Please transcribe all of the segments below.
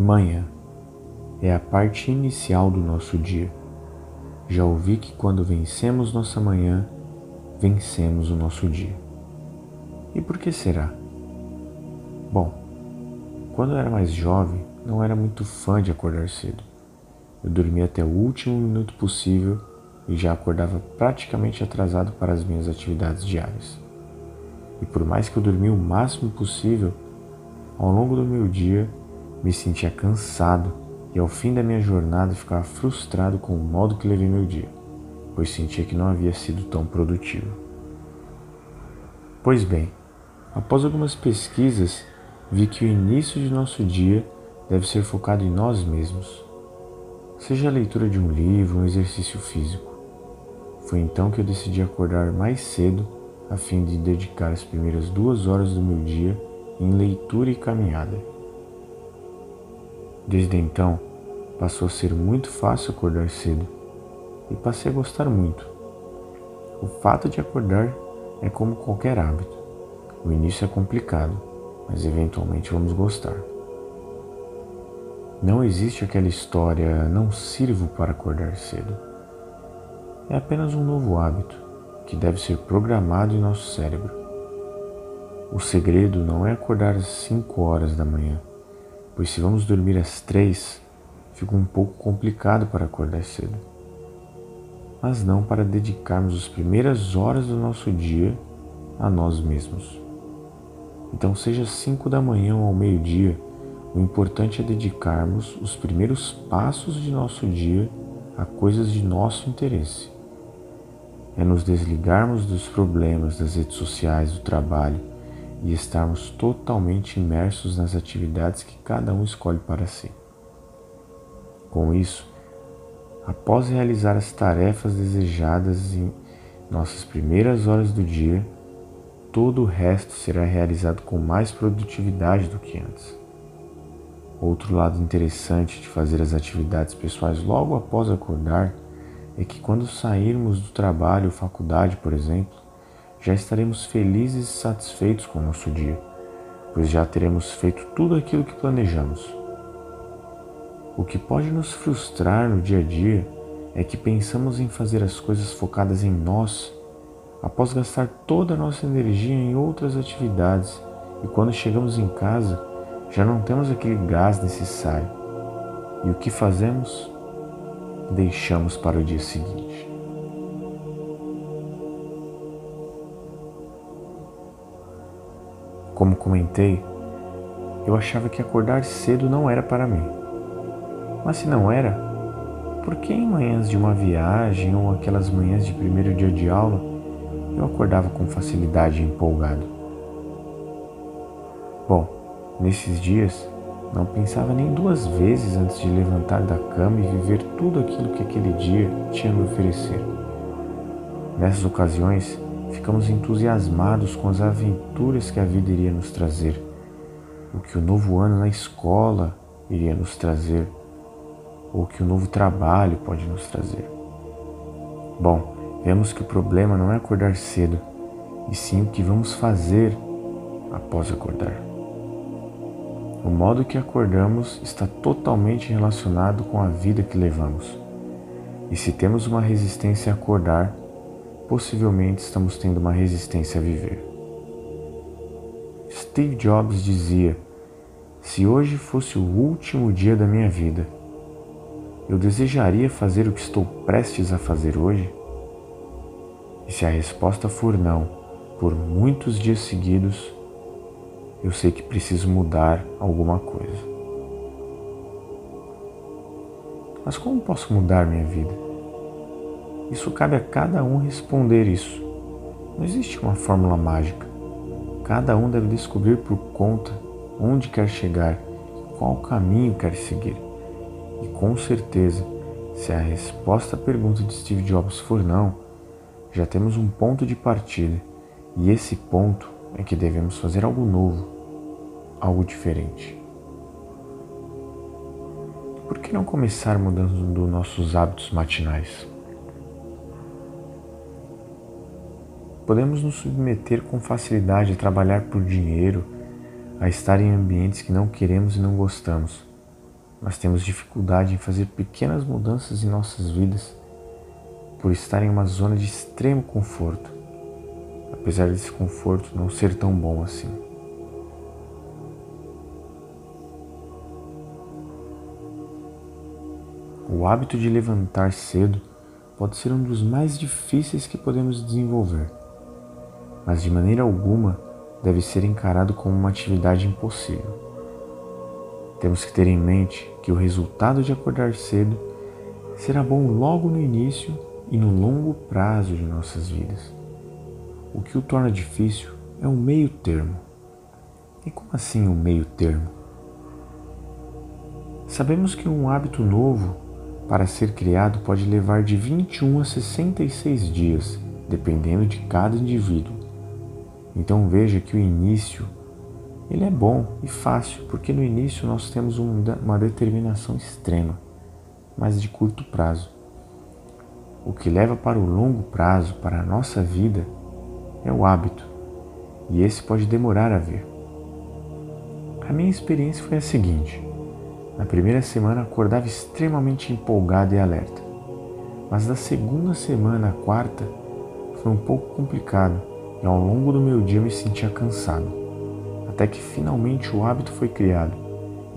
Manhã é a parte inicial do nosso dia. Já ouvi que quando vencemos nossa manhã, vencemos o nosso dia. E por que será? Bom, quando eu era mais jovem, não era muito fã de acordar cedo. Eu dormia até o último minuto possível e já acordava praticamente atrasado para as minhas atividades diárias. E por mais que eu dormia o máximo possível, ao longo do meu dia me sentia cansado e ao fim da minha jornada ficava frustrado com o modo que levei meu dia, pois sentia que não havia sido tão produtivo. Pois bem, após algumas pesquisas, vi que o início de nosso dia deve ser focado em nós mesmos, seja a leitura de um livro, um exercício físico. Foi então que eu decidi acordar mais cedo a fim de dedicar as primeiras duas horas do meu dia em leitura e caminhada. Desde então, passou a ser muito fácil acordar cedo e passei a gostar muito. O fato de acordar é como qualquer hábito. O início é complicado, mas eventualmente vamos gostar. Não existe aquela história não sirvo para acordar cedo. É apenas um novo hábito que deve ser programado em nosso cérebro. O segredo não é acordar às 5 horas da manhã, pois se vamos dormir às três, fica um pouco complicado para acordar cedo. Mas não para dedicarmos as primeiras horas do nosso dia a nós mesmos. Então, seja cinco da manhã ou ao meio-dia, o importante é dedicarmos os primeiros passos de nosso dia a coisas de nosso interesse. É nos desligarmos dos problemas das redes sociais, do trabalho e estarmos totalmente imersos nas atividades que cada um escolhe para si. Com isso, após realizar as tarefas desejadas em nossas primeiras horas do dia, todo o resto será realizado com mais produtividade do que antes. Outro lado interessante de fazer as atividades pessoais logo após acordar é que quando sairmos do trabalho ou faculdade, por exemplo, já estaremos felizes e satisfeitos com o nosso dia, pois já teremos feito tudo aquilo que planejamos. O que pode nos frustrar no dia a dia é que pensamos em fazer as coisas focadas em nós, após gastar toda a nossa energia em outras atividades, e quando chegamos em casa já não temos aquele gás necessário. E o que fazemos? Deixamos para o dia seguinte. Como comentei, eu achava que acordar cedo não era para mim. Mas se não era, por que em manhãs de uma viagem ou aquelas manhãs de primeiro dia de aula eu acordava com facilidade e empolgado? Bom, nesses dias não pensava nem duas vezes antes de levantar da cama e viver tudo aquilo que aquele dia tinha a me oferecer. Nessas ocasiões, ficamos entusiasmados com as aventuras que a vida iria nos trazer, o que o novo ano na escola iria nos trazer, ou que o novo trabalho pode nos trazer. Bom, vemos que o problema não é acordar cedo, e sim o que vamos fazer após acordar. O modo que acordamos está totalmente relacionado com a vida que levamos. E se temos uma resistência a acordar, possivelmente estamos tendo uma resistência a viver. Steve Jobs dizia: Se hoje fosse o último dia da minha vida, eu desejaria fazer o que estou prestes a fazer hoje? E se a resposta for não, por muitos dias seguidos, eu sei que preciso mudar alguma coisa. Mas como posso mudar minha vida? Isso cabe a cada um responder isso. Não existe uma fórmula mágica. Cada um deve descobrir por conta onde quer chegar, qual caminho quer seguir. E com certeza, se a resposta à pergunta de Steve Jobs for não, já temos um ponto de partida, e esse ponto é que devemos fazer algo novo, algo diferente. Por que não começar mudando nossos hábitos matinais? Podemos nos submeter com facilidade a trabalhar por dinheiro, a estar em ambientes que não queremos e não gostamos, mas temos dificuldade em fazer pequenas mudanças em nossas vidas por estar em uma zona de extremo conforto, apesar desse conforto não ser tão bom assim. O hábito de levantar cedo pode ser um dos mais difíceis que podemos desenvolver mas de maneira alguma deve ser encarado como uma atividade impossível. Temos que ter em mente que o resultado de acordar cedo será bom logo no início e no longo prazo de nossas vidas. O que o torna difícil é um meio termo. E como assim um meio termo? Sabemos que um hábito novo para ser criado pode levar de 21 a 66 dias, dependendo de cada indivíduo. Então veja que o início ele é bom e fácil, porque no início nós temos uma determinação extrema, mas de curto prazo. O que leva para o longo prazo, para a nossa vida, é o hábito, e esse pode demorar a vir. A minha experiência foi a seguinte: na primeira semana acordava extremamente empolgado e alerta, mas da segunda semana à quarta foi um pouco complicado e ao longo do meu dia me sentia cansado, até que finalmente o hábito foi criado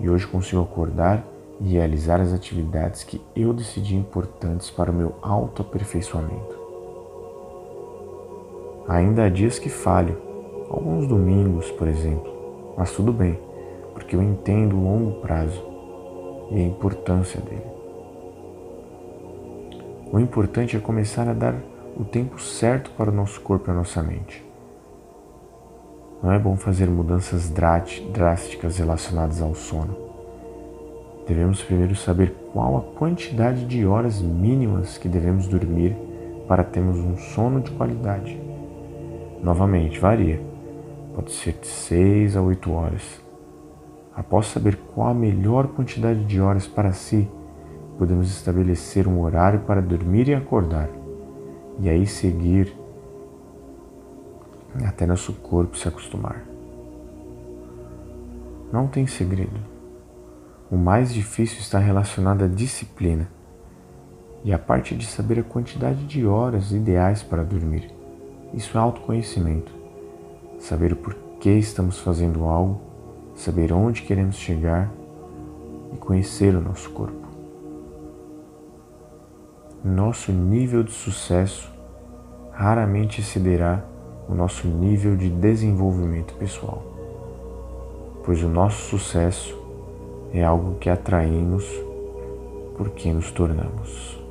e hoje consigo acordar e realizar as atividades que eu decidi importantes para o meu autoaperfeiçoamento. Ainda há dias que falho, alguns domingos, por exemplo, mas tudo bem, porque eu entendo o longo prazo e a importância dele. O importante é começar a dar o tempo certo para o nosso corpo e a nossa mente. Não é bom fazer mudanças drásticas relacionadas ao sono. Devemos primeiro saber qual a quantidade de horas mínimas que devemos dormir para termos um sono de qualidade. Novamente, varia. Pode ser de 6 a 8 horas. Após saber qual a melhor quantidade de horas para si, podemos estabelecer um horário para dormir e acordar e aí seguir até nosso corpo se acostumar. Não tem segredo. O mais difícil está relacionado à disciplina e a parte de saber a quantidade de horas ideais para dormir. Isso é autoconhecimento. Saber o porquê estamos fazendo algo, saber onde queremos chegar e conhecer o nosso corpo nosso nível de sucesso raramente excederá o nosso nível de desenvolvimento pessoal, pois o nosso sucesso é algo que atraímos por quem nos tornamos.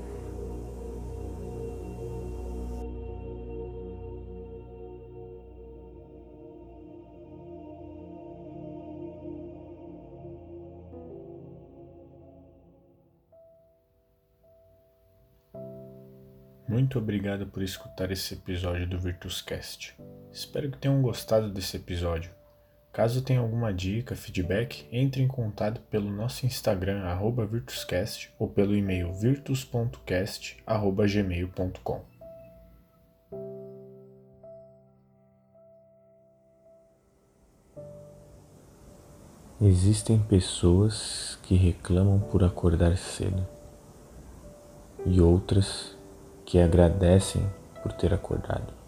Muito obrigado por escutar esse episódio do Virtuscast. Espero que tenham gostado desse episódio. Caso tenha alguma dica, feedback, entre em contato pelo nosso Instagram @virtuscast ou pelo e-mail virtus.cast@gmail.com. Existem pessoas que reclamam por acordar cedo e outras que agradecem por ter acordado.